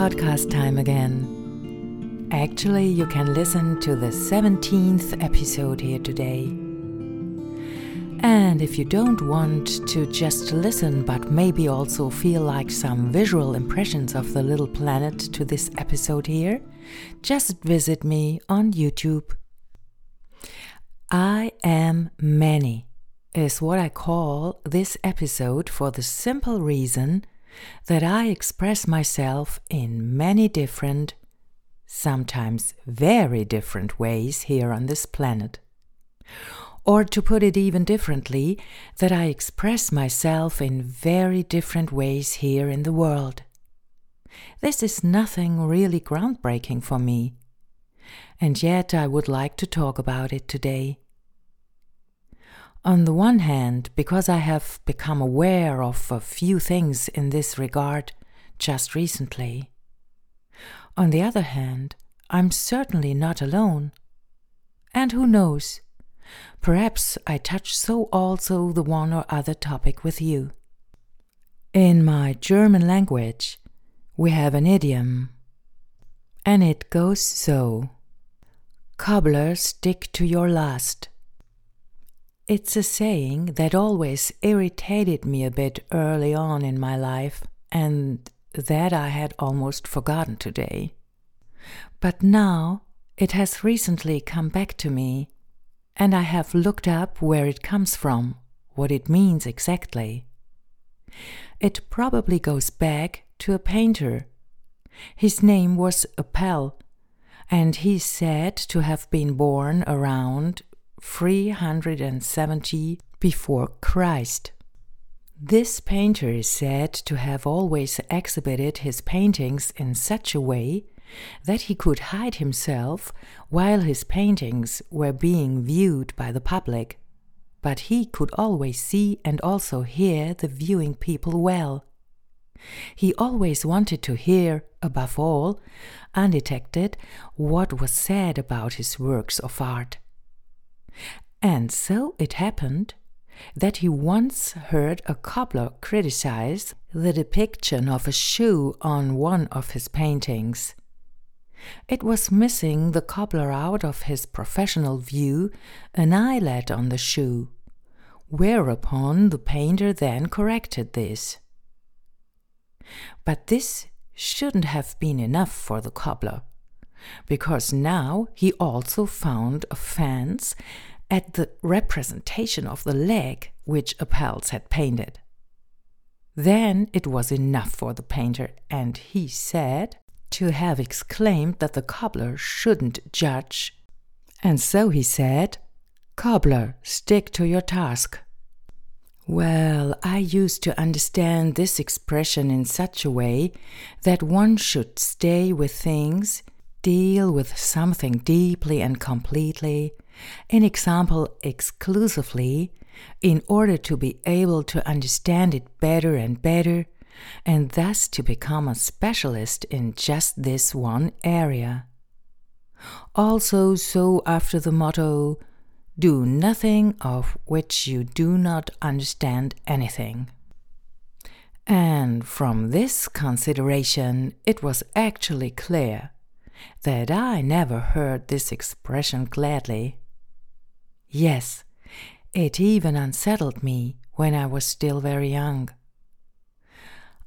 podcast time again. Actually, you can listen to the 17th episode here today. And if you don't want to just listen, but maybe also feel like some visual impressions of the little planet to this episode here, just visit me on YouTube. I am many is what I call this episode for the simple reason that I express myself in many different, sometimes very different ways here on this planet. Or to put it even differently, that I express myself in very different ways here in the world. This is nothing really groundbreaking for me, and yet I would like to talk about it today. On the one hand, because I have become aware of a few things in this regard just recently. On the other hand, I'm certainly not alone. And who knows? Perhaps I touch so also the one or other topic with you. In my German language, we have an idiom, and it goes so Cobblers stick to your last. It's a saying that always irritated me a bit early on in my life, and that I had almost forgotten today. But now it has recently come back to me, and I have looked up where it comes from, what it means exactly. It probably goes back to a painter. His name was Apelles, and he's said to have been born around 370 before Christ. This painter is said to have always exhibited his paintings in such a way that he could hide himself while his paintings were being viewed by the public. But he could always see and also hear the viewing people well. He always wanted to hear, above all, undetected, what was said about his works of art. And so it happened that he once heard a cobbler criticize the depiction of a shoe on one of his paintings. It was missing the cobbler out of his professional view an eyelet on the shoe, whereupon the painter then corrected this. But this shouldn't have been enough for the cobbler because now he also found offense at the representation of the leg which Apelles had painted. Then it was enough for the painter, and he said to have exclaimed that the cobbler shouldn't judge. And so he said, Cobbler, stick to your task. Well, I used to understand this expression in such a way that one should stay with things deal with something deeply and completely, in example exclusively, in order to be able to understand it better and better, and thus to become a specialist in just this one area. Also, so after the motto, do nothing of which you do not understand anything. And from this consideration, it was actually clear that I never heard this expression gladly. Yes, it even unsettled me when I was still very young.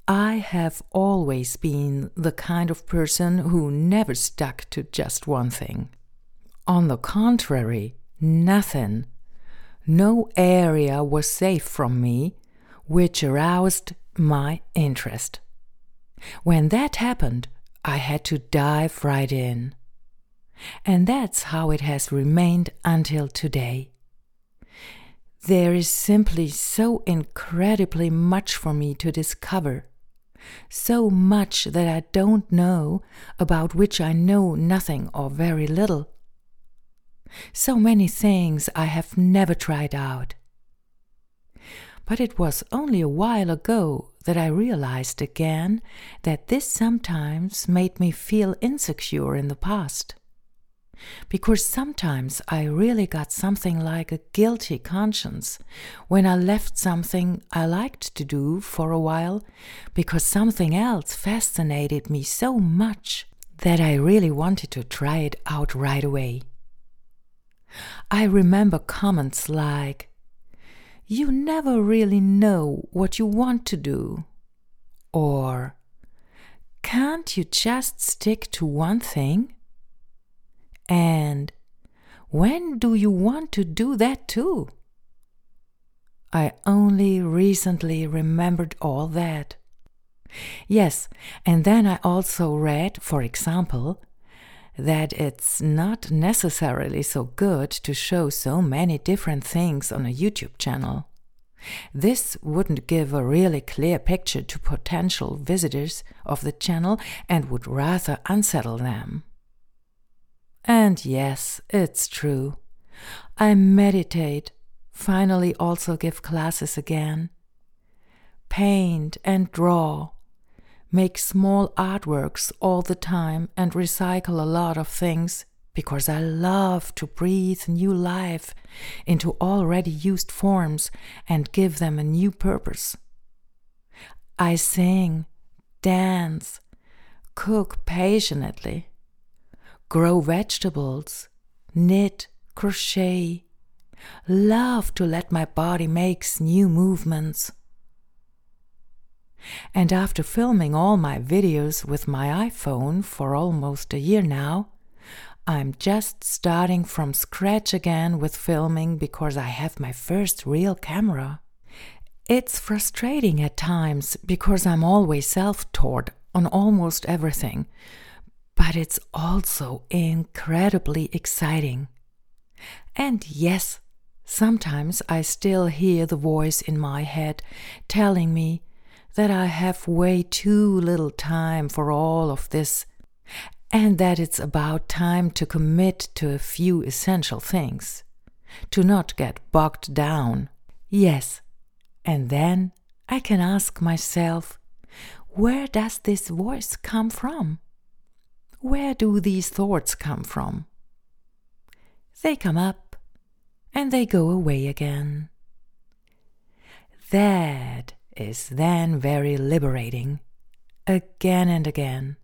I have always been the kind of person who never stuck to just one thing. On the contrary, nothing, no area was safe from me which aroused my interest. When that happened, I had to dive right in. And that's how it has remained until today. There is simply so incredibly much for me to discover, so much that I don't know, about which I know nothing or very little. So many things I have never tried out. But it was only a while ago that I realized again that this sometimes made me feel insecure in the past. because sometimes I really got something like a guilty conscience when I left something I liked to do for a while because something else fascinated me so much that I really wanted to try it out right away. I remember comments like, You never really know what you want to do, or Can't you just stick to one thing? And when do you want to do that too? I only recently remembered all that. Yes, and then I also read, for example, that it's not necessarily so good to show so many different things on a YouTube channel. This wouldn't give a really clear picture to potential visitors of the channel and would rather unsettle them. And yes, it's true. I meditate, finally, also give classes again. Paint and draw. Make small artworks all the time and recycle a lot of things because I love to breathe new life into already used forms and give them a new purpose. I sing, dance, cook passionately grow vegetables, knit, crochet, love to let my body makes new movements. And after filming all my videos with my iPhone for almost a year now, I'm just starting from scratch again with filming because I have my first real camera. It's frustrating at times because I'm always self taught on almost everything, but it's also incredibly exciting. And yes, sometimes I still hear the voice in my head telling me that I have way too little time for all of this, and that it's about time to commit to a few essential things, to not get bogged down. Yes, and then I can ask myself, where does this voice come from? Where do these thoughts come from? They come up and they go away again. That is then very liberating, again and again.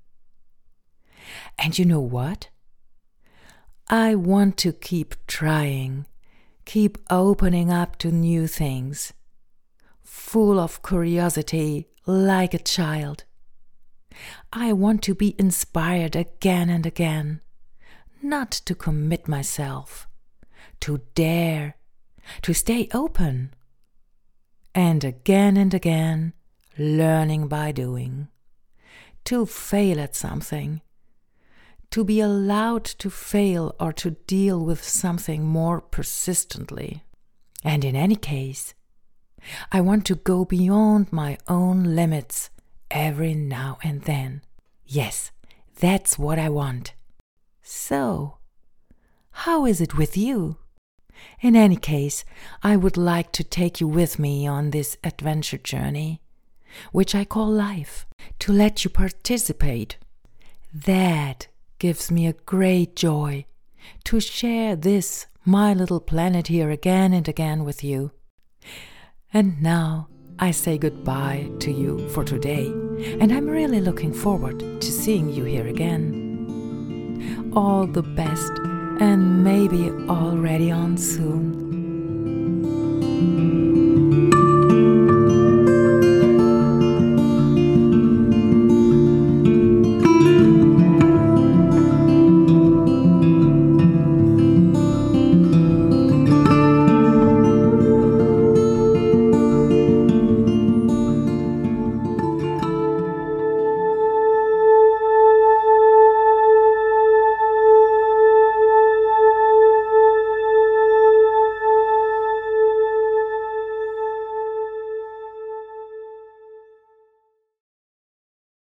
And you know what? I want to keep trying, keep opening up to new things, full of curiosity like a child. I want to be inspired again and again, not to commit myself, to dare, to stay open, and again and again, learning by doing, to fail at something, to be allowed to fail or to deal with something more persistently. And in any case, I want to go beyond my own limits every now and then. Yes, that's what I want. So, how is it with you? In any case, I would like to take you with me on this adventure journey, which I call life, to let you participate. That gives me a great joy to share this, my little planet here again and again with you. And now, I say goodbye to you for today, and I'm really looking forward to seeing you here again. All the best, and maybe already on soon.